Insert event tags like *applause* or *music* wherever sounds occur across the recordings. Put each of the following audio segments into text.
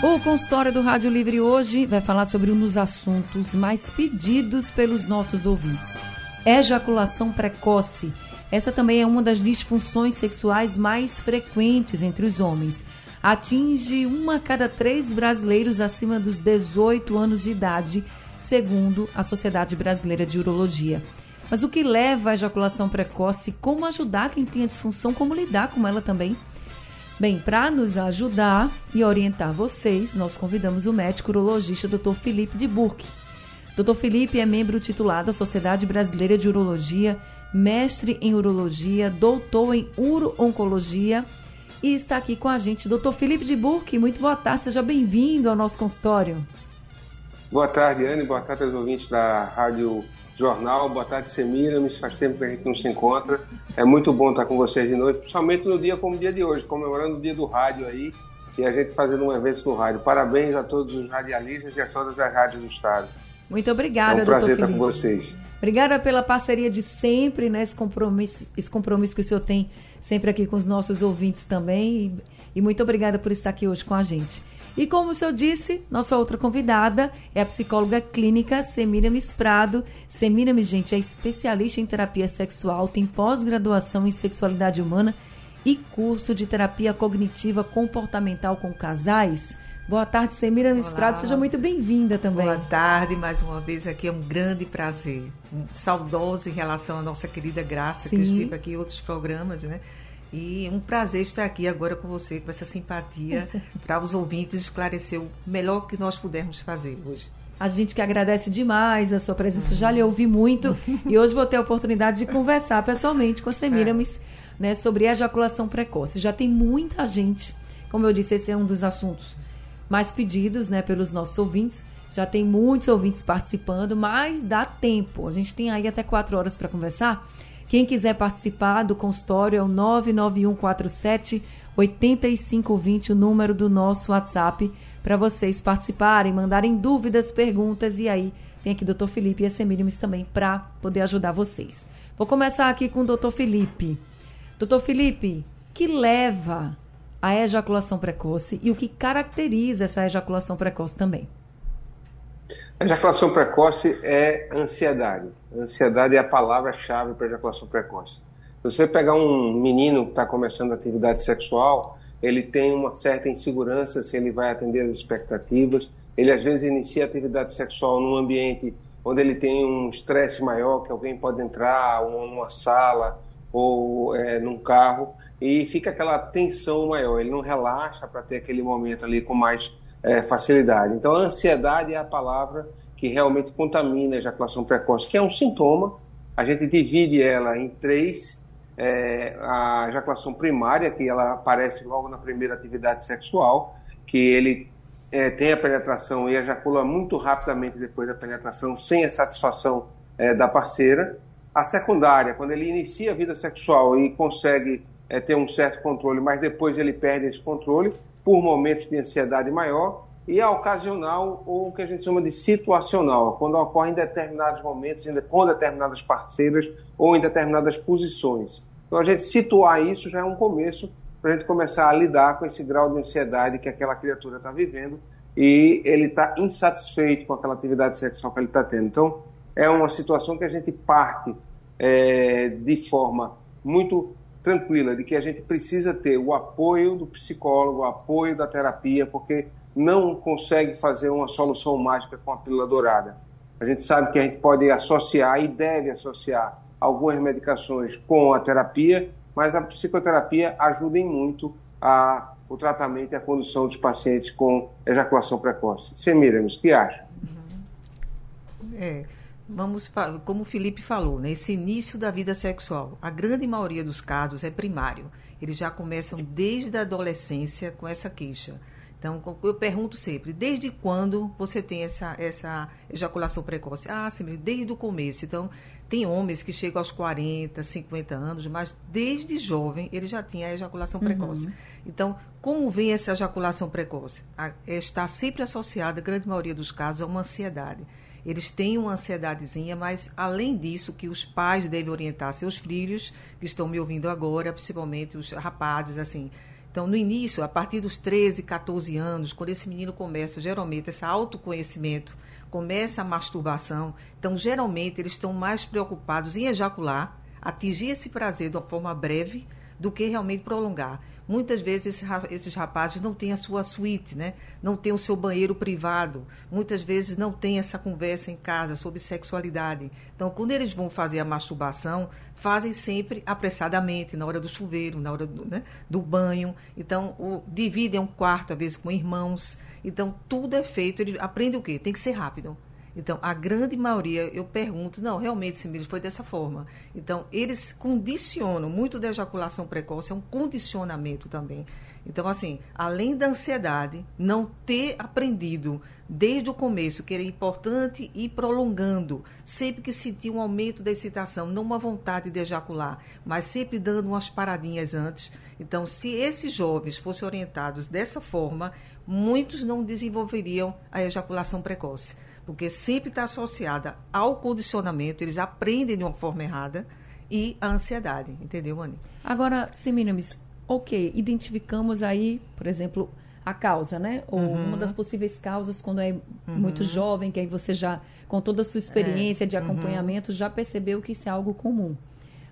O consultório do Rádio Livre hoje vai falar sobre um dos assuntos mais pedidos pelos nossos ouvintes: ejaculação precoce. Essa também é uma das disfunções sexuais mais frequentes entre os homens. Atinge uma a cada três brasileiros acima dos 18 anos de idade, segundo a Sociedade Brasileira de Urologia. Mas o que leva à ejaculação precoce? Como ajudar quem tem a disfunção? Como lidar com ela também? Bem, para nos ajudar e orientar vocês, nós convidamos o médico urologista Dr. Felipe de Burke. Dr. Felipe é membro titular da Sociedade Brasileira de Urologia, mestre em urologia, doutor em uro-oncologia e está aqui com a gente. Dr. Felipe de Burke, muito boa tarde, seja bem-vindo ao nosso consultório. Boa tarde, Anne, boa tarde aos ouvintes da Rádio Jornal. Boa tarde, Semiramis. Faz tempo que a gente não se encontra. É muito bom estar com vocês de noite, principalmente no dia como o dia de hoje, comemorando o dia do rádio aí e a gente fazendo um evento no rádio. Parabéns a todos os radialistas e a todas as rádios do Estado. Muito obrigada, É um prazer doutor estar com vocês. Obrigada pela parceria de sempre, né? Esse compromisso, esse compromisso que o senhor tem sempre aqui com os nossos ouvintes também. E, e muito obrigada por estar aqui hoje com a gente. E como o senhor disse, nossa outra convidada é a psicóloga clínica Semiramis Prado. Semiramis, gente, é especialista em terapia sexual, tem pós-graduação em sexualidade humana e curso de terapia cognitiva comportamental com casais. Boa tarde, Semiramis Olá. Prado. Seja muito bem-vinda também. Boa tarde, mais uma vez aqui é um grande prazer. Um saudoso em relação à nossa querida Graça, que Sim. esteve aqui em outros programas, né? E um prazer estar aqui agora com você, com essa simpatia, *laughs* para os ouvintes esclarecer o melhor que nós pudermos fazer hoje. A gente que agradece demais a sua presença, já lhe ouvi muito *laughs* e hoje vou ter a oportunidade de conversar pessoalmente com a Semiramis né, sobre ejaculação precoce. Já tem muita gente, como eu disse, esse é um dos assuntos mais pedidos né, pelos nossos ouvintes. Já tem muitos ouvintes participando, mas dá tempo. A gente tem aí até quatro horas para conversar. Quem quiser participar do consultório é o 99147 8520, o número do nosso WhatsApp, para vocês participarem, mandarem dúvidas, perguntas. E aí tem aqui o Dr. Felipe e a Semílimes também para poder ajudar vocês. Vou começar aqui com o Dr. Felipe. Doutor Felipe, que leva à ejaculação precoce e o que caracteriza essa ejaculação precoce também? A ejaculação precoce é ansiedade. Ansiedade é a palavra-chave para ejaculação precoce. Se você pegar um menino que está começando atividade sexual, ele tem uma certa insegurança se ele vai atender as expectativas. Ele às vezes inicia atividade sexual num ambiente onde ele tem um estresse maior, que alguém pode entrar, ou numa sala, ou é, num carro, e fica aquela tensão maior. Ele não relaxa para ter aquele momento ali com mais é, facilidade. Então, a ansiedade é a palavra que realmente contamina a ejaculação precoce, que é um sintoma. A gente divide ela em três. É, a ejaculação primária, que ela aparece logo na primeira atividade sexual, que ele é, tem a penetração e ejacula muito rapidamente depois da penetração, sem a satisfação é, da parceira. A secundária, quando ele inicia a vida sexual e consegue é, ter um certo controle, mas depois ele perde esse controle por momentos de ansiedade maior. E a ocasional, ou o que a gente chama de situacional, quando ocorre em determinados momentos, com determinadas parceiras ou em determinadas posições. Então, a gente situar isso já é um começo para a gente começar a lidar com esse grau de ansiedade que aquela criatura está vivendo e ele está insatisfeito com aquela atividade sexual que ele está tendo. Então, é uma situação que a gente parte é, de forma muito tranquila, de que a gente precisa ter o apoio do psicólogo, o apoio da terapia, porque não consegue fazer uma solução mágica com a pílula dourada. A gente sabe que a gente pode associar e deve associar algumas medicações com a terapia, mas a psicoterapia ajuda em muito a, o tratamento e a condução dos pacientes com ejaculação precoce. Semiramis, o que acha? É, vamos, como o Felipe falou, né, esse início da vida sexual, a grande maioria dos casos é primário. Eles já começam desde a adolescência com essa queixa Então, eu pergunto sempre, desde quando você tem essa, essa ejaculação precoce? Ah, sim, desde o começo. Então, tem homens que chegam aos 40, 50 anos, mas desde jovem ele já tinha a ejaculação precoce. Uhum. Então, como vem essa ejaculação precoce? A, está sempre associada, a grande maioria dos casos, a uma ansiedade. Eles têm uma ansiedadezinha, mas além disso, que os pais devem orientar seus filhos, que estão me ouvindo agora, principalmente os rapazes, assim, então, no início, a partir dos 13, 14 anos, quando esse menino começa, geralmente, esse autoconhecimento, começa a masturbação, então, geralmente, eles estão mais preocupados em ejacular, atingir esse prazer de uma forma breve, do que realmente prolongar. Muitas vezes esses rapazes não têm a sua suíte, né? não têm o seu banheiro privado, muitas vezes não têm essa conversa em casa sobre sexualidade. Então, quando eles vão fazer a masturbação, fazem sempre apressadamente, na hora do chuveiro, na hora do, né, do banho. Então, o, dividem um quarto, às vezes, com irmãos. Então, tudo é feito. Ele aprende o quê? Tem que ser rápido. Então, a grande maioria, eu pergunto, não, realmente, Simílio, foi dessa forma. Então, eles condicionam, muito da ejaculação precoce é um condicionamento também. Então, assim, além da ansiedade, não ter aprendido desde o começo que era importante ir prolongando, sempre que sentir um aumento da excitação, não uma vontade de ejacular, mas sempre dando umas paradinhas antes. Então, se esses jovens fossem orientados dessa forma, muitos não desenvolveriam a ejaculação precoce porque sempre está associada ao condicionamento, eles aprendem de uma forma errada e a ansiedade, entendeu, Anny? Agora, Semiramis, ok, identificamos aí, por exemplo, a causa, né? Ou uhum. uma das possíveis causas quando é uhum. muito jovem, que aí você já, com toda a sua experiência é. de uhum. acompanhamento, uhum. já percebeu que isso é algo comum.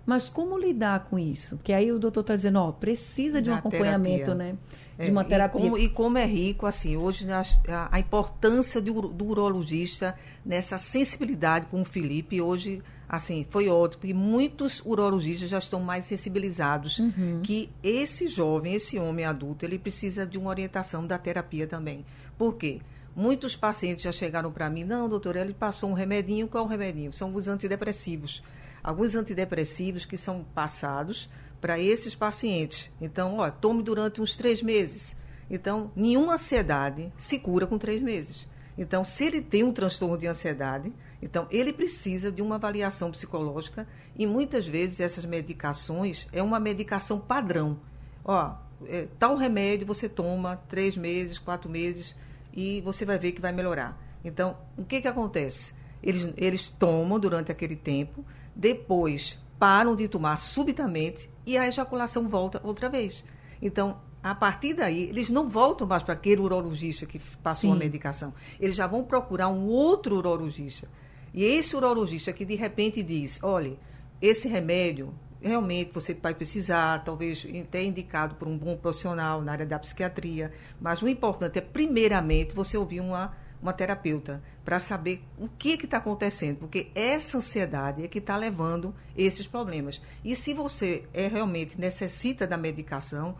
Mas como lidar com isso? Porque aí o doutor está dizendo, ó, precisa de um acompanhamento, terapia. né? de uma terapia. E como, e como, é rico, assim, hoje a, a importância do, do, urologista nessa sensibilidade com o Felipe, hoje, assim, foi ótimo, porque muitos urologistas já estão mais sensibilizados uhum. que esse jovem, esse homem adulto, ele precisa de uma orientação da terapia também. Por quê? Muitos pacientes já chegaram para mim, não, doutor, ele passou um remedinho, qual é o remedinho? São os antidepressivos. Alguns antidepressivos que são passados para esses pacientes. Então, ó, tome durante uns três meses. Então, nenhuma ansiedade se cura com três meses. Então, se ele tem um transtorno de ansiedade, então ele precisa de uma avaliação psicológica e muitas vezes essas medicações é uma medicação padrão. Ó, é, tal remédio você toma três meses, quatro meses e você vai ver que vai melhorar. Então, o que que acontece? Eles, eles tomam durante aquele tempo, depois param de tomar subitamente e a ejaculação volta outra vez. Então, a partir daí, eles não voltam mais para aquele urologista que passou Sim. a medicação. Eles já vão procurar um outro urologista. E esse urologista que de repente diz: olha, esse remédio realmente você vai precisar, talvez até indicado por um bom profissional na área da psiquiatria, mas o importante é, primeiramente, você ouvir uma uma terapeuta para saber o que está acontecendo, porque essa ansiedade é que está levando esses problemas. E se você é realmente necessita da medicação,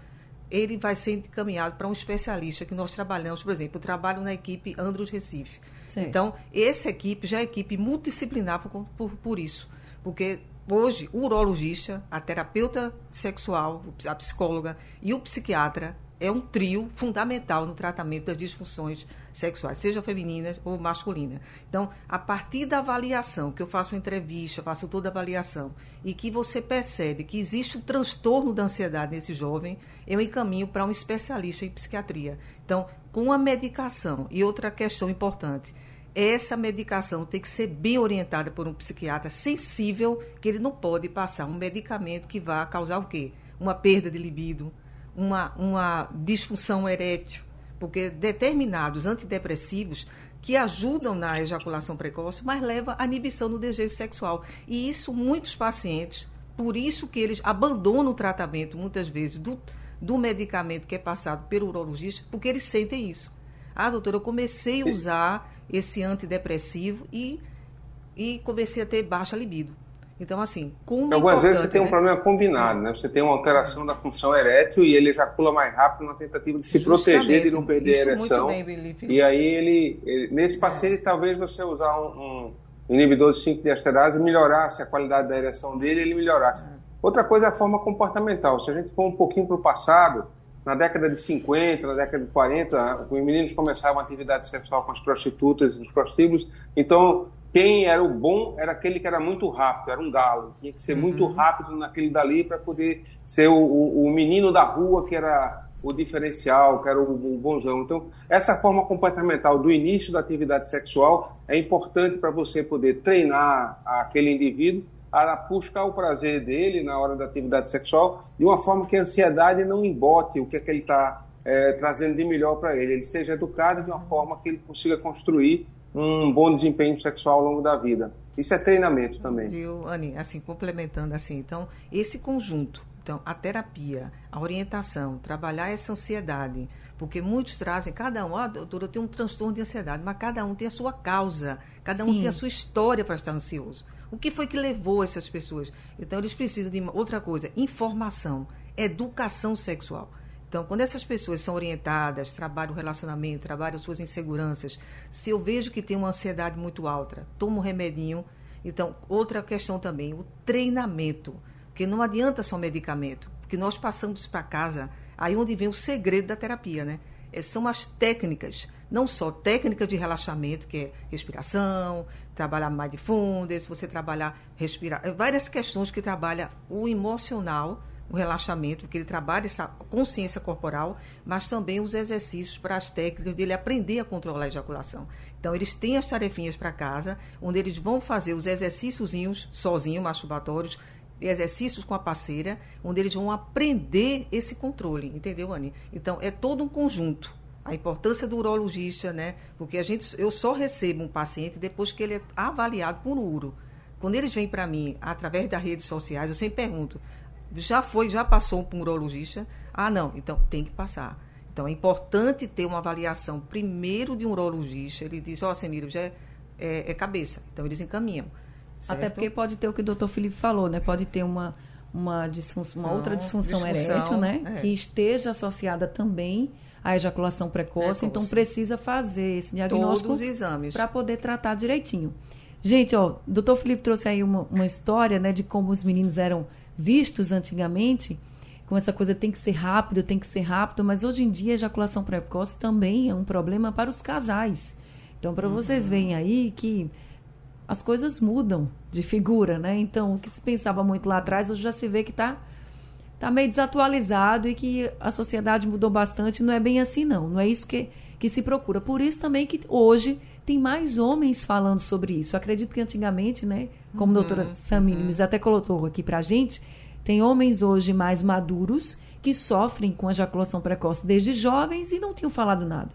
ele vai ser encaminhado para um especialista que nós trabalhamos, por exemplo, eu trabalho na equipe Andros Recife. Sim. Então, essa equipe já é equipe multidisciplinar por, por, por isso, porque hoje o urologista, a terapeuta sexual, a psicóloga e o psiquiatra é um trio fundamental no tratamento das disfunções sexuais, seja femininas ou masculinas. Então, a partir da avaliação, que eu faço entrevista, faço toda a avaliação, e que você percebe que existe um transtorno da ansiedade nesse jovem, eu encaminho para um especialista em psiquiatria. Então, com a medicação, e outra questão importante, essa medicação tem que ser bem orientada por um psiquiatra sensível, que ele não pode passar um medicamento que vá causar o quê? Uma perda de libido, uma, uma disfunção erétil, porque determinados antidepressivos que ajudam na ejaculação precoce, mas leva à inibição do desejo sexual. E isso muitos pacientes, por isso que eles abandonam o tratamento muitas vezes do, do medicamento que é passado pelo urologista, porque eles sentem isso. Ah, doutora, eu comecei a usar esse antidepressivo e, e comecei a ter baixa libido. Então, assim, como. Algumas vezes você tem um problema combinado, né? Você tem uma alteração da função erétil e ele ejacula mais rápido na tentativa de se Justamente. proteger de não perder a ereção. Bem, e aí ele, ele nesse paciente, é. talvez você usar um, um inibidor de 5 esterase melhorasse a qualidade da ereção dele, ele melhorasse. É. Outra coisa é a forma comportamental. Se a gente for um pouquinho para o passado, na década de 50, na década de 40, os meninos começavam a atividade sexual com as prostitutas, os prostíbulos. Então, quem era o bom era aquele que era muito rápido, era um galo. Tinha que ser uhum. muito rápido naquele dali para poder ser o, o, o, menino da rua que era o diferencial, que era o, o bonzão. Então, essa forma comportamental do início da atividade sexual é importante para você poder treinar aquele indivíduo a buscar o prazer dele na hora da atividade sexual de uma forma que a ansiedade não embote o que é que ele está é, trazendo de melhor para ele. Ele seja educado de uma forma que ele consiga construir um bom desempenho sexual ao longo da vida. Isso é treinamento também. Viu, Ani? Assim, complementando assim, então, esse conjunto, então, a terapia, a orientação, trabalhar essa ansiedade, porque muitos trazem, cada um, ah, doutora, eu tenho um transtorno de ansiedade, mas cada um tem a sua causa, cada Sim. um tem a sua história para estar ansioso. O que foi que levou essas pessoas? Então, eles precisam de outra coisa: informação, educação sexual. Então, quando essas pessoas são orientadas, trabalham o relacionamento, trabalham suas inseguranças, se eu vejo que tem uma ansiedade muito alta, tomo um remedinho. Então, outra questão também, o treinamento. Porque não adianta só medicamento, porque nós passamos para casa, aí onde vem o segredo da terapia, né? É, são as técnicas, não só técnicas de relaxamento, que é respiração, trabalhar mindfulness, você trabalhar respirar, várias questões que trabalha o emocional, o relaxamento, que ele trabalha essa consciência corporal, mas também os exercícios para as técnicas dele aprender a controlar a ejaculação. Então, eles têm as tarefinhas para casa, onde eles vão fazer os exercíciozinhos sozinhos, masturbatórios, exercícios com a parceira, onde eles vão aprender esse controle, entendeu, Anny? Então, é todo um conjunto a importância do urologista, né? Porque a gente, eu só recebo um paciente depois que ele é avaliado por uro. Quando eles vêm para mim através das redes sociais, eu sempre pergunto: já foi, já passou por um urologista? Ah, não, então tem que passar. Então é importante ter uma avaliação primeiro de um urologista. Ele diz: Ó, oh, Semiro, já é, é, é, cabeça. Então eles encaminham. Certo? Até porque pode ter o que o doutor Felipe falou, né? Pode ter uma, uma, disfunção, uma outra disfunção, disfunção erétil, né? É. Que esteja associada também a ejaculação precoce, então precisa fazer esse diagnóstico para poder tratar direitinho. Gente, ó, o doutor Felipe trouxe aí uma, uma história, né, de como os meninos eram vistos antigamente, com essa coisa tem que ser rápido, tem que ser rápido, mas hoje em dia a ejaculação precoce também é um problema para os casais. Então, para uhum. vocês verem aí que as coisas mudam de figura, né? Então, o que se pensava muito lá atrás, hoje já se vê que está está meio desatualizado e que a sociedade mudou bastante. Não é bem assim, não. Não é isso que, que se procura. Por isso também que hoje tem mais homens falando sobre isso. Eu acredito que antigamente, né, como uhum, a doutora Samines uhum. até colocou aqui para a gente, tem homens hoje mais maduros que sofrem com ejaculação precoce desde jovens e não tinham falado nada.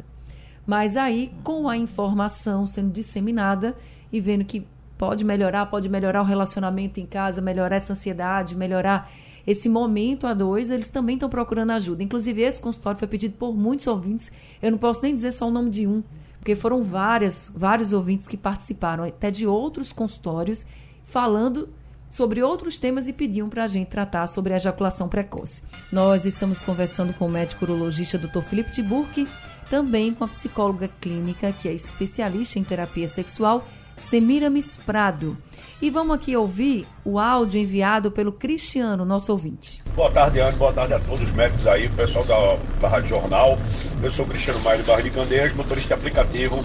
Mas aí, com a informação sendo disseminada e vendo que pode melhorar, pode melhorar o relacionamento em casa, melhorar essa ansiedade, melhorar esse momento a dois, eles também estão procurando ajuda. Inclusive, esse consultório foi pedido por muitos ouvintes. Eu não posso nem dizer só o nome de um, porque foram várias, vários ouvintes que participaram até de outros consultórios falando sobre outros temas e pediam para a gente tratar sobre a ejaculação precoce. Nós estamos conversando com o médico urologista Dr. Felipe Tiburque, também com a psicóloga clínica, que é especialista em terapia sexual, Semiramis Prado. E vamos aqui ouvir o áudio enviado pelo Cristiano, nosso ouvinte. Boa tarde, Anne. Boa tarde a todos os médicos aí, pessoal da, da Rádio Jornal. Eu sou Cristiano Maio de Barra de Candeias, motorista aplicativo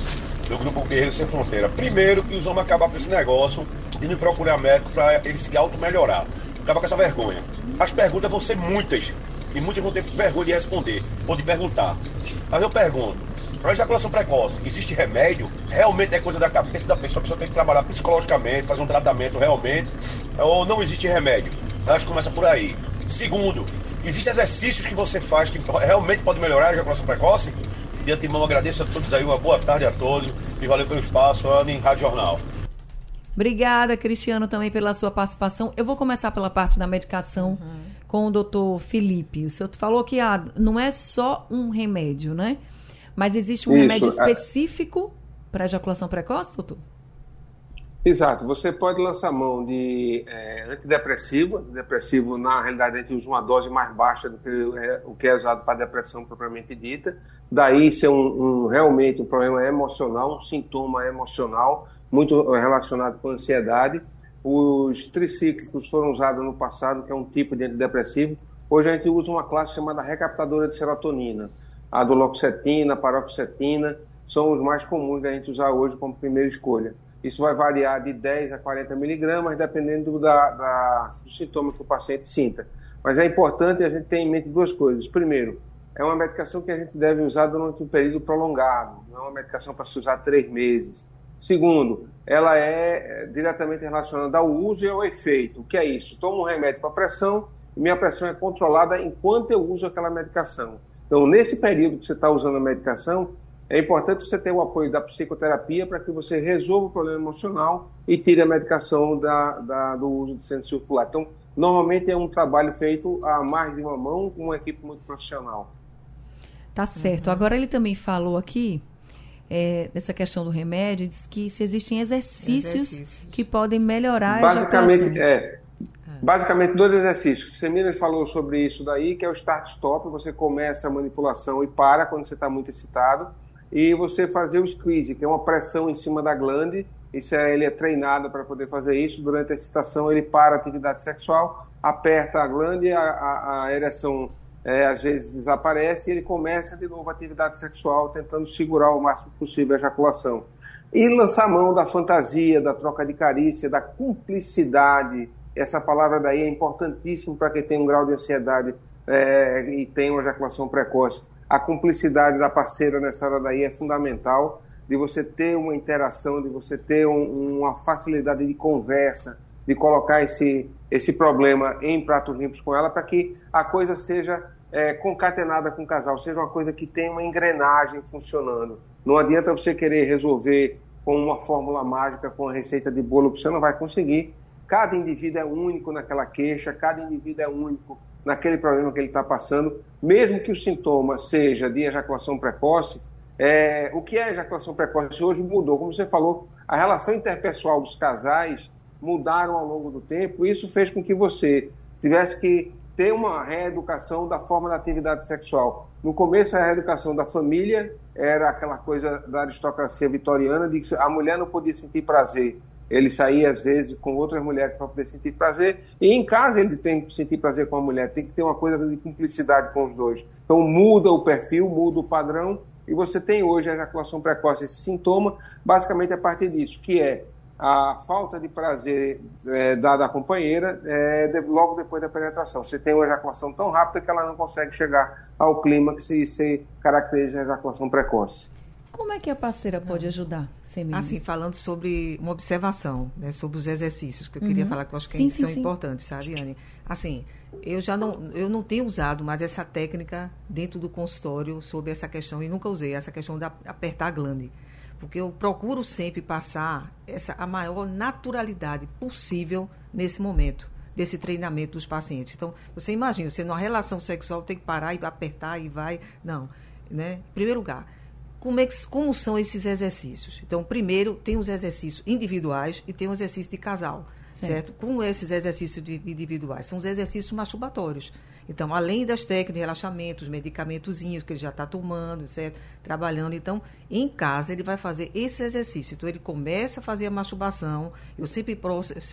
do Grupo Guerreiro Sem Fronteira. Primeiro, que os homens acabar com esse negócio de não procurar médico para eles se auto-melhorar. Acaba com essa vergonha. As perguntas vão ser muitas. E muitos vão ter vergonha de responder ou de perguntar. Mas eu pergunto, para ejaculação precoce, existe remédio? Realmente é coisa da cabeça da pessoa, a pessoa tem que trabalhar psicologicamente, fazer um tratamento realmente, ou não existe remédio? Acho que começa por aí. Segundo, existem exercícios que você faz que realmente pode melhorar a ejaculação precoce? De antemão agradeço a todos aí, uma boa tarde a todos e valeu pelo espaço, Ana em Rádio Jornal. Obrigada, Cristiano, também pela sua participação. Eu vou começar pela parte da medicação uhum. com o doutor Felipe. O senhor falou que ah, não é só um remédio, né? Mas existe um Isso, remédio é. específico para ejaculação precoce, doutor? Exato. Você pode lançar mão de é, antidepressivo. Antidepressivo, na realidade, a gente usa uma dose mais baixa do que é, o que é usado para depressão propriamente dita. Daí ser um, um, realmente um problema emocional, um sintoma emocional, muito relacionado com ansiedade. Os tricíclicos foram usados no passado, que é um tipo de antidepressivo, Hoje a gente usa uma classe chamada recaptadora de serotonina. A duloxetina, paroxetina, são os mais comuns da gente usar hoje como primeira escolha. Isso vai variar de 10 a 40 miligramas, dependendo da, da, do sintoma que o paciente sinta. Mas é importante a gente ter em mente duas coisas. Primeiro, é uma medicação que a gente deve usar durante um período prolongado, não é uma medicação para se usar três meses. Segundo, ela é, é diretamente relacionada ao uso e ao efeito. O que é isso? Tomo um remédio para pressão e minha pressão é controlada enquanto eu uso aquela medicação. Então, nesse período que você está usando a medicação, é importante você ter o apoio da psicoterapia para que você resolva o problema emocional e tire a medicação da, da, do uso de centro circular. Então, normalmente é um trabalho feito a mais de uma mão com uma equipe muito profissional. Tá certo. Uhum. Agora ele também falou aqui é, dessa questão do remédio, diz que se existem exercícios, exercícios. que podem melhorar Basicamente, a é, Basicamente, dois exercícios. Semina falou sobre isso daí, que é o start-stop. Você começa a manipulação e para quando você está muito excitado e você fazer o squeeze, que é uma pressão em cima da glande. Isso é, ele é treinado para poder fazer isso. Durante a excitação, ele para a atividade sexual, aperta a glande, a, a, a ereção é, às vezes desaparece e ele começa de novo a atividade sexual, tentando segurar o máximo possível a ejaculação. E lançar mão da fantasia, da troca de carícia, da cumplicidade. Essa palavra daí é importantíssima para quem tem um grau de ansiedade é, e tem uma ejaculação precoce a cumplicidade da parceira nessa hora daí é fundamental, de você ter uma interação, de você ter um, uma facilidade de conversa, de colocar esse, esse problema em pratos limpos com ela, para que a coisa seja é, concatenada com o casal, seja uma coisa que tenha uma engrenagem funcionando. Não adianta você querer resolver com uma fórmula mágica, com uma receita de bolo, que você não vai conseguir. Cada indivíduo é único naquela queixa, cada indivíduo é único naquele problema que ele está passando, mesmo que o sintoma seja de ejaculação precoce, é, o que é ejaculação precoce hoje mudou. Como você falou, a relação interpessoal dos casais mudaram ao longo do tempo, isso fez com que você tivesse que ter uma reeducação da forma da atividade sexual. No começo, a reeducação da família era aquela coisa da aristocracia vitoriana de que a mulher não podia sentir prazer ele saía às vezes com outras mulheres para poder sentir prazer, e em casa ele tem que sentir prazer com a mulher, tem que ter uma coisa de cumplicidade com os dois. Então muda o perfil, muda o padrão, e você tem hoje a ejaculação precoce, esse sintoma, basicamente a partir disso, que é a falta de prazer é, dada à companheira é, de, logo depois da penetração. Você tem uma ejaculação tão rápida que ela não consegue chegar ao clímax e se caracteriza a ejaculação precoce. Como é que a parceira pode ajudar? Assim, falando sobre uma observação, né, sobre os exercícios, que eu queria uhum. falar que eu acho que sim, são sim, importantes, sabe, Anne? Assim, eu já não, eu não tenho usado mais essa técnica dentro do consultório sobre essa questão, e nunca usei essa questão de apertar a glande. Porque eu procuro sempre passar essa, a maior naturalidade possível nesse momento desse treinamento dos pacientes. Então, você imagina, você numa relação sexual tem que parar e apertar e vai. Não. Né? Em primeiro lugar, como, é que, como são esses exercícios? Então, primeiro, tem os exercícios individuais e tem o exercício de casal, certo? certo? Como esses exercícios de, individuais? São os exercícios masturbatórios. Então, além das técnicas de relaxamento, os medicamentozinhos que ele já está tomando, certo? Trabalhando. Então, em casa, ele vai fazer esse exercício. Então, ele começa a fazer a masturbação. Eu sempre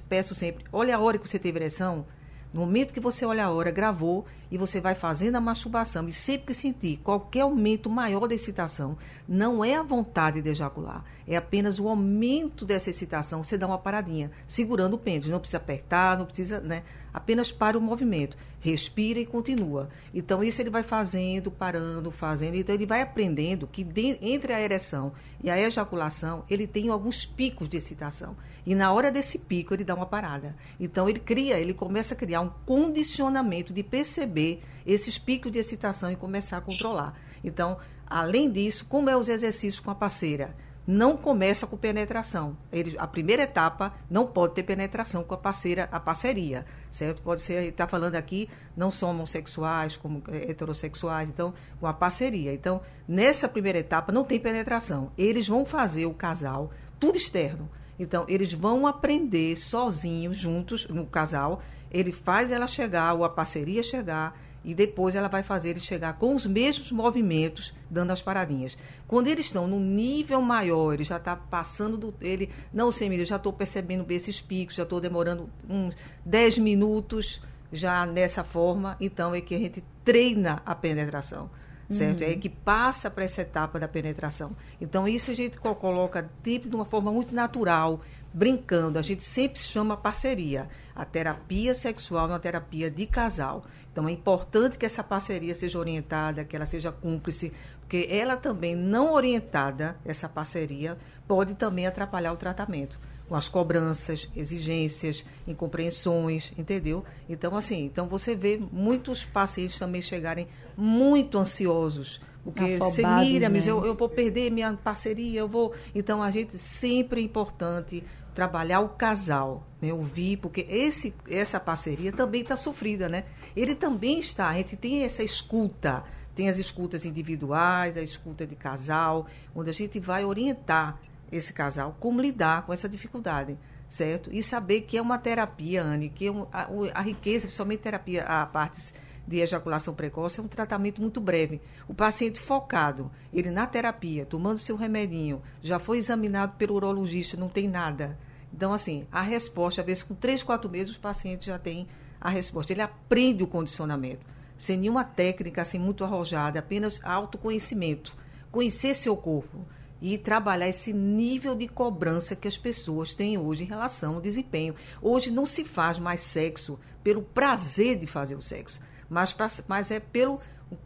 peço sempre, olha a hora que você teve ereção, no momento que você olha a hora, gravou e você vai fazendo a masturbação e sempre que sentir qualquer aumento maior da excitação, não é a vontade de ejacular, é apenas o aumento dessa excitação, você dá uma paradinha, segurando o pêndulo, não precisa apertar, não precisa, né? Apenas para o movimento, respira e continua. Então isso ele vai fazendo, parando, fazendo, então ele vai aprendendo que de, entre a ereção e a ejaculação, ele tem alguns picos de excitação. E na hora desse pico, ele dá uma parada. Então, ele cria, ele começa a criar um condicionamento de perceber esses picos de excitação e começar a controlar. Então, além disso, como é os exercícios com a parceira? Não começa com penetração. Ele, a primeira etapa não pode ter penetração com a parceira, a parceria, certo? Pode ser, está falando aqui, não são homossexuais, como é, heterossexuais, então, com a parceria. Então, nessa primeira etapa não tem penetração. Eles vão fazer o casal, tudo externo então, eles vão aprender sozinhos, juntos, no casal. Ele faz ela chegar, ou a parceria chegar, e depois ela vai fazer ele chegar com os mesmos movimentos, dando as paradinhas. Quando eles estão no nível maior, ele já está passando do. Ele, não, Semília, eu já estou percebendo esses picos, já estou demorando uns 10 minutos já nessa forma, então é que a gente treina a penetração certo? Uhum. É que passa para essa etapa da penetração. Então, isso a gente coloca tipo, de uma forma muito natural, brincando. A gente sempre chama parceria. A terapia sexual é uma terapia de casal. Então, é importante que essa parceria seja orientada, que ela seja cúmplice, porque ela também, não orientada, essa parceria, pode também atrapalhar o tratamento com as cobranças, exigências, incompreensões, entendeu? Então, assim, então você vê muitos pacientes também chegarem muito ansiosos. Porque você mira, né? eu, eu vou perder minha parceria, eu vou. Então, a gente sempre é importante trabalhar o casal, né? ouvir, porque esse, essa parceria também está sofrida, né? Ele também está, a gente tem essa escuta, tem as escutas individuais, a escuta de casal, onde a gente vai orientar esse casal como lidar com essa dificuldade, certo? E saber que é uma terapia, Anne, que é um, a, a, riqueza, principalmente terapia, a partes de ejaculação precoce, é um tratamento muito breve. O paciente focado, ele na terapia, tomando seu remedinho, já foi examinado pelo urologista, não tem nada. Então, assim, a resposta, às vezes, com três, quatro meses, os pacientes já têm a resposta. Ele aprende o condicionamento, sem nenhuma técnica assim, muito arrojada, apenas autoconhecimento. Conhecer seu corpo e trabalhar esse nível de cobrança que as pessoas têm hoje em relação ao desempenho. Hoje não se faz mais sexo pelo prazer de fazer o sexo, mas, pra, mas é pelo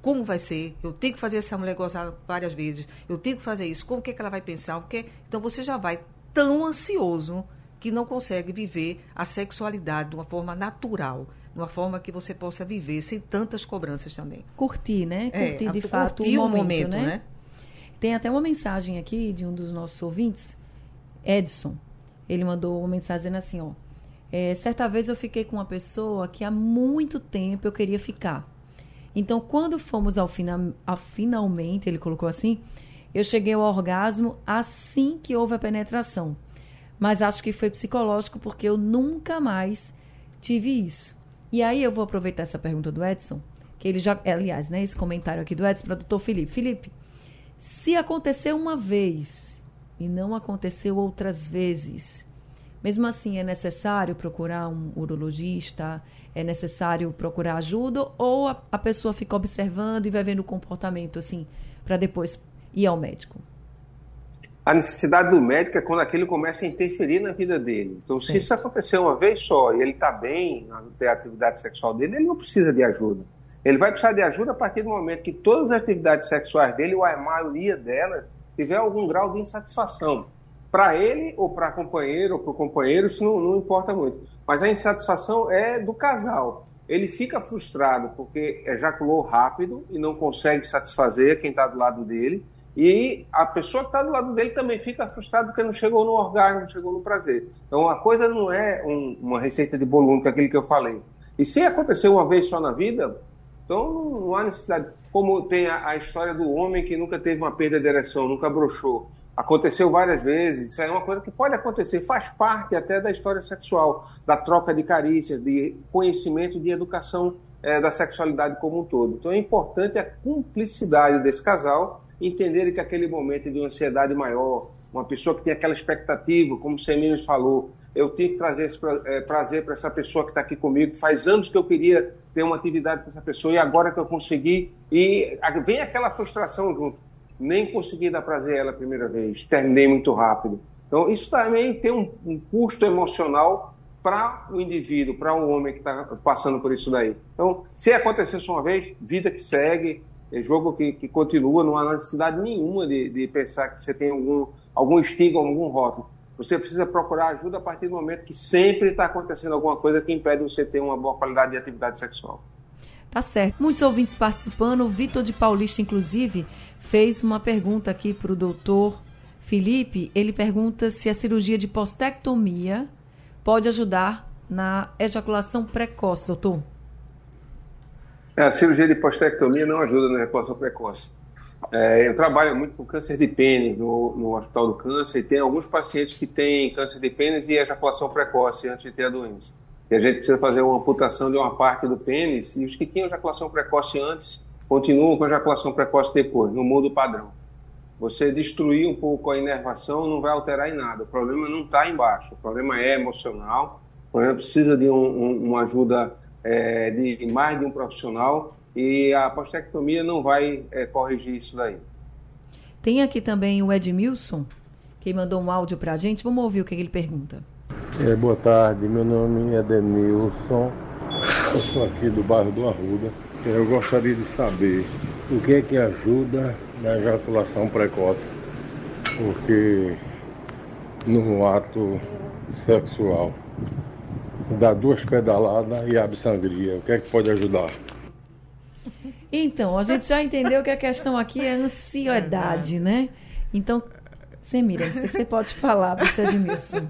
como vai ser, eu tenho que fazer essa mulher gozar várias vezes, eu tenho que fazer isso, como que, é que ela vai pensar, porque então você já vai tão ansioso que não consegue viver a sexualidade de uma forma natural, de uma forma que você possa viver sem tantas cobranças também. Curtir, né? É, curtir é, de fato curtir o momento, momento né? né? Tem até uma mensagem aqui de um dos nossos ouvintes, Edson. Ele mandou uma mensagem dizendo assim, ó. É, certa vez eu fiquei com uma pessoa que há muito tempo eu queria ficar. Então, quando fomos ao, fina, ao finalmente, ele colocou assim, eu cheguei ao orgasmo assim que houve a penetração. Mas acho que foi psicológico porque eu nunca mais tive isso. E aí eu vou aproveitar essa pergunta do Edson, que ele já, aliás, né, esse comentário aqui do Edson para o doutor Felipe. Felipe, se aconteceu uma vez e não aconteceu outras vezes, mesmo assim é necessário procurar um urologista, é necessário procurar ajuda ou a, a pessoa fica observando e vai vendo o comportamento assim para depois ir ao médico? A necessidade do médico é quando aquilo começa a interferir na vida dele. Então, se isso acontecer uma vez só e ele está bem na atividade sexual dele, ele não precisa de ajuda. Ele vai precisar de ajuda a partir do momento que todas as atividades sexuais dele, ou a maioria delas, tiver algum grau de insatisfação. Para ele, ou para companheiro, ou para o companheiro, isso não, não importa muito. Mas a insatisfação é do casal. Ele fica frustrado porque ejaculou rápido e não consegue satisfazer quem está do lado dele. E a pessoa que está do lado dele também fica frustrada porque não chegou no orgasmo, não chegou no prazer. Então a coisa não é um, uma receita de bolo único, aquele que eu falei. E se acontecer uma vez só na vida, então, não há necessidade. Como tem a, a, história do homem que nunca teve uma perda de ereção, nunca broxou. Aconteceu várias vezes, isso é uma coisa que pode acontecer, faz parte até da história sexual, da troca de carícias, de conhecimento, de educação é, da sexualidade como um todo. Então é importante a cumplicidade desse casal, entender que aquele momento de ansiedade maior, uma pessoa que tem aquela expectativa, como o Semines falou, eu tenho que trazer esse é, prazer para essa pessoa que está aqui comigo. Faz anos que eu queria ter uma atividade com essa pessoa e agora que eu consegui. E vem aquela frustração junto. Nem consegui dar prazer a ela a primeira vez, terminei muito rápido. Então, isso também tem um, um custo emocional para o indivíduo, para o homem que está passando por isso daí. Então, se acontecer só uma vez, vida que segue, é jogo que, que continua, não há necessidade nenhuma de, de pensar que você tem algum, algum estigma, algum rótulo. Você precisa procurar ajuda a partir do momento que sempre está acontecendo alguma coisa que impede você ter uma boa qualidade de atividade sexual. Tá certo. Muitos ouvintes participando. O Vitor de Paulista, inclusive, fez uma pergunta aqui para o doutor Felipe. Ele pergunta se a cirurgia de postectomia pode ajudar na ejaculação precoce, doutor. É, a cirurgia de postectomia não ajuda na ejaculação precoce. É, eu trabalho muito com câncer de pênis no, no, Hospital do Câncer e tem alguns pacientes que têm câncer de pênis e ejaculação precoce antes de ter a doença. E a gente precisa fazer uma amputação de uma parte do pênis e os que tinham ejaculação precoce antes continuam com ejaculação precoce depois, não muda o padrão. Você destruir um pouco a inervação não vai alterar em nada. O problema não está embaixo, o problema é emocional, o problema precisa de um, um, uma ajuda é, de mais de um profissional e a postectomia não vai é, corrigir isso daí. Tem aqui também o Edmilson, que mandou um áudio para a gente. Vamos ouvir o que ele pergunta. É, boa tarde, meu nome é Denilson, eu sou aqui do bairro do Arruda. Eu gostaria de saber o que é que ajuda na ejaculação precoce, porque no ato sexual dá duas pedaladas e abre sangria, o que é que pode ajudar? Então, a gente já entendeu que a questão aqui é ansiedade, né? Então, Semira, você, você pode falar para o Edmilson.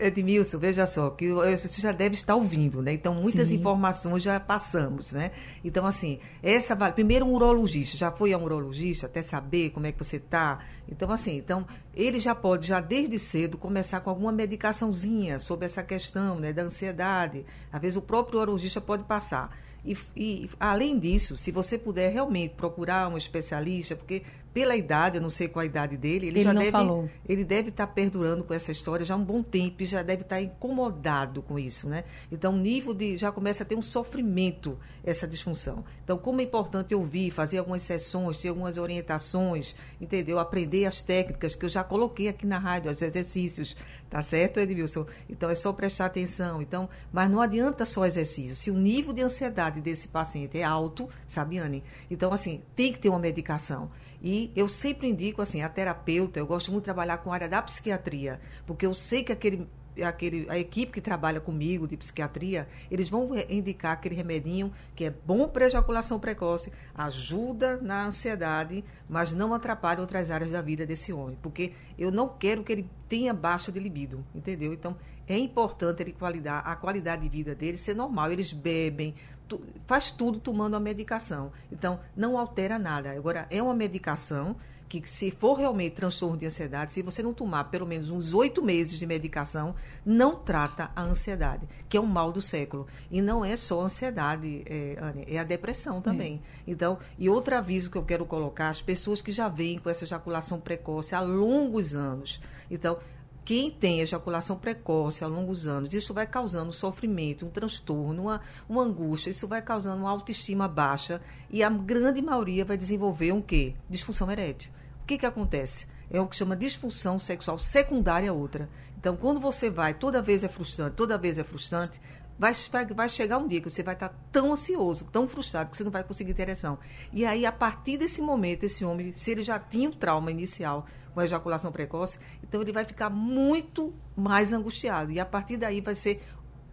Edmilson, veja só, que você já deve estar ouvindo, né? Então, muitas Sim. informações já passamos, né? Então, assim, essa primeiro um urologista, já foi a um urologista até saber como é que você está. Então, assim, então, ele já pode, já desde cedo, começar com alguma medicaçãozinha sobre essa questão, né, da ansiedade. Às vezes o próprio urologista pode passar. E, e, além disso, se você puder realmente procurar um especialista, porque pela idade, eu não sei qual a idade dele, ele, ele já deve, falou. ele deve estar tá perdurando com essa história já há um bom tempo e já deve estar tá incomodado com isso, né? Então, o nível de já começa a ter um sofrimento essa disfunção. Então, como é importante ouvir, fazer algumas sessões, ter algumas orientações, entendeu? Aprender as técnicas que eu já coloquei aqui na rádio, os exercícios, tá certo, Edmilson? Então, é só prestar atenção. Então, mas não adianta só exercício. Se o nível de ansiedade desse paciente é alto, sabe, Anne? Então, assim, tem que ter uma medicação. E eu sempre indico, assim, a terapeuta, eu gosto muito de trabalhar com a área da psiquiatria, porque eu sei que aquele aquele, a equipe que trabalha comigo de psiquiatria, eles vão indicar aquele remedinho que é bom para ejaculação precoce, ajuda na ansiedade, mas não atrapalha outras áreas da vida desse homem, porque eu não quero que ele tenha baixa de libido, entendeu? Então, é importante ele qualidade, a qualidade de vida dele ser normal. Eles bebem, tu, faz tudo tomando a medicação. Então, não altera nada. Agora, é uma medicação que, se for realmente transtorno de ansiedade, se você não tomar pelo menos uns oito meses de medicação, não trata a ansiedade, que é um mal do século. E não é só a ansiedade, é, Anne, é a depressão também. É. Então, e outro aviso que eu quero colocar, as pessoas que já vêm com essa ejaculação precoce há longos anos. Então, quem tem ejaculação precoce ao longo dos anos, isso vai causando sofrimento, um transtorno, uma, uma angústia, isso vai causando uma autoestima baixa e a grande maioria vai desenvolver um quê? Disfunção erétil. O que, que acontece? É o que chama disfunção sexual secundária a outra. Então, quando você vai, toda vez é frustrante, toda vez é frustrante, vai, vai, vai chegar um dia que você vai estar tão ansioso, tão frustrado, que você não vai conseguir ter ereção. E aí, a partir desse momento, esse homem, se ele já tinha o trauma inicial com ejaculação precoce, então ele vai ficar muito mais angustiado. E a partir daí vai ser,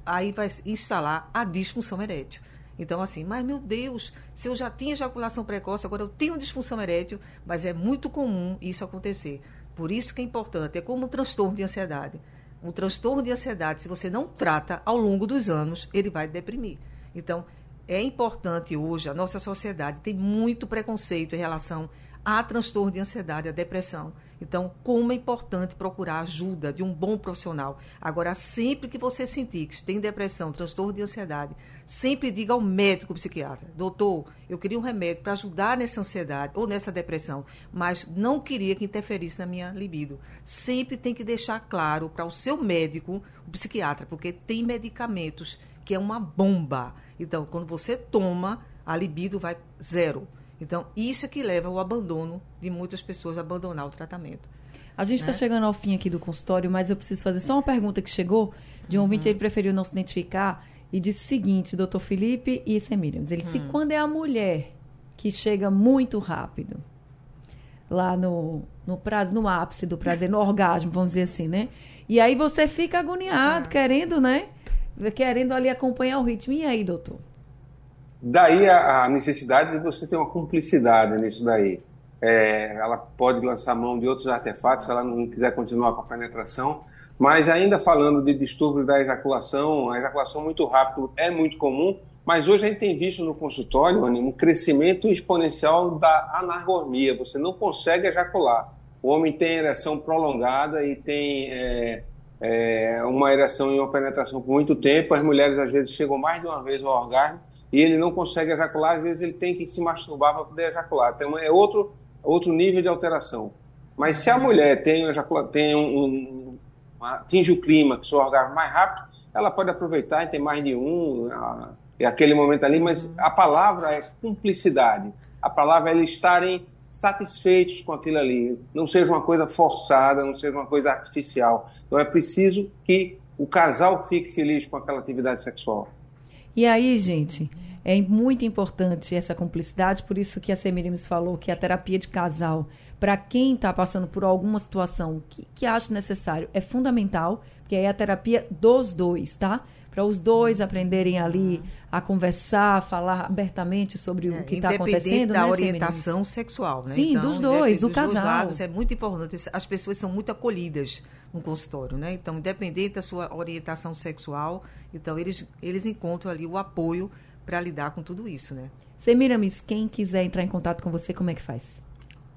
aí vai instalar a disfunção erétil. Então, assim, mas meu Deus, se eu já tinha ejaculação precoce, agora eu tenho disfunção erétil, mas é muito comum isso acontecer. Por isso que é importante, é como um transtorno de ansiedade. Um transtorno de ansiedade, se você não trata ao longo dos anos, ele vai deprimir. Então, é importante hoje, a nossa sociedade tem muito preconceito em relação a transtorno de ansiedade, a depressão. Então, como é importante procurar ajuda de um bom profissional. Agora, sempre que você sentir que tem depressão, transtorno de ansiedade, sempre diga ao médico psiquiatra: doutor, eu queria um remédio para ajudar nessa ansiedade ou nessa depressão, mas não queria que interferisse na minha libido. Sempre tem que deixar claro para o seu médico, o psiquiatra, porque tem medicamentos que é uma bomba. Então, quando você toma, a libido vai zero. Então, isso é que leva ao abandono de muitas pessoas a abandonar o tratamento. A gente está né? chegando ao fim aqui do consultório, mas eu preciso fazer só uma pergunta que chegou de um uhum. ouvinte, ele preferiu não se identificar e disse o seguinte, doutor Felipe e Semíriams, ele uhum. disse, quando é a mulher que chega muito rápido, lá no, no, prazo, no ápice do prazer, no orgasmo, vamos dizer assim, né? E aí você fica agoniado, uhum. querendo, né? Querendo ali acompanhar o ritmo. E aí, doutor? Daí a, a, necessidade de você ter uma cumplicidade nisso daí. É, ela pode lançar mão de outros artefatos se ela não quiser continuar com a penetração. Mas ainda falando de distúrbio da ejaculação, a ejaculação muito rápido é muito comum, mas hoje a gente tem visto no consultório um crescimento exponencial da anargormia. Você não consegue ejacular. O homem tem ereção prolongada e tem é, é, uma ereção e uma penetração por muito tempo. As mulheres às vezes chegam mais de uma vez ao orgasmo e ele não consegue ejacular, às vezes ele tem que se masturbar para poder ejacular. Então é outro, outro nível de alteração. Mas se a mulher tem, tem um, um, atinge o clima, que o orgasmo mais rápido, ela pode aproveitar e ter mais de um, e aquele momento ali, mas a palavra é cumplicidade. A palavra é eles estarem satisfeitos com aquilo ali, não seja uma coisa forçada, não seja uma coisa artificial. Então é preciso que o casal fique feliz com aquela atividade sexual. E aí, gente, é muito importante essa cumplicidade, por isso que a Semirimes falou que a terapia de casal, para quem está passando por alguma situação que, que acha necessário, é fundamental, porque aí é a terapia dos dois, tá? Para os dois aprenderem ali a conversar, a falar abertamente sobre é, o que está acontecendo. da né, orientação sexual, né? Sim, então, dos dois, do dos casal. Dois lados, é muito importante. As pessoas são muito acolhidas no consultório, né? Então, independente da sua orientação sexual, então eles, eles encontram ali o apoio para lidar com tudo isso, né? Semiramis, quem quiser entrar em contato com você, como é que faz?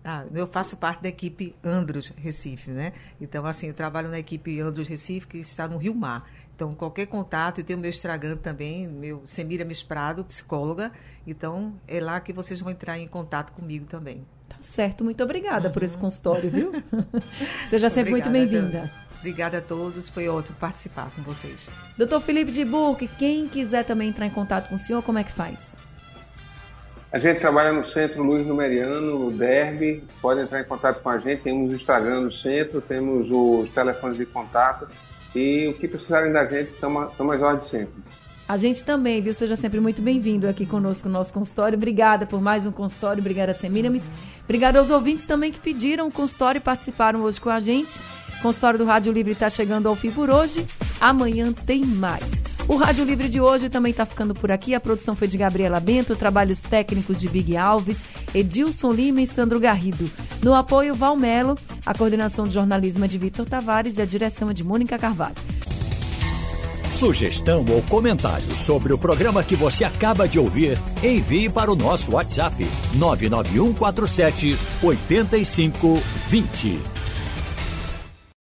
Ah, eu faço parte da equipe Andros Recife, né? Então, assim, eu trabalho na equipe Andros Recife, que está no Rio Mar. Então, qualquer contato, e tem o meu Instagram também, meu Semira Prado, psicóloga. Então, é lá que vocês vão entrar em contato comigo também. Tá certo, muito obrigada uhum. por esse consultório, viu? *laughs* Seja sempre muito bem-vinda. Obrigada a todos, foi ótimo participar com vocês. Doutor Felipe de Burque, quem quiser também entrar em contato com o senhor, como é que faz? A gente trabalha no Centro Luiz Numeriano, no Derby, pode entrar em contato com a gente, temos o Instagram do centro, temos os telefones de contato e o que precisarem da gente, estamos às ordens sempre. A gente também, viu? Seja sempre muito bem-vindo aqui conosco no nosso consultório. Obrigada por mais um consultório. Obrigada, Semiramis. Obrigada aos ouvintes também que pediram o consultório e participaram hoje com a gente. O consultório do Rádio Livre está chegando ao fim por hoje. Amanhã tem mais. O Rádio Livre de hoje também está ficando por aqui. A produção foi de Gabriela Bento, trabalhos técnicos de Big Alves, Edilson Lima e Sandro Garrido. No apoio, Valmelo, a coordenação de jornalismo é de Vitor Tavares e a direção é de Mônica Carvalho. Sugestão ou comentário sobre o programa que você acaba de ouvir, envie para o nosso WhatsApp 99147 8520.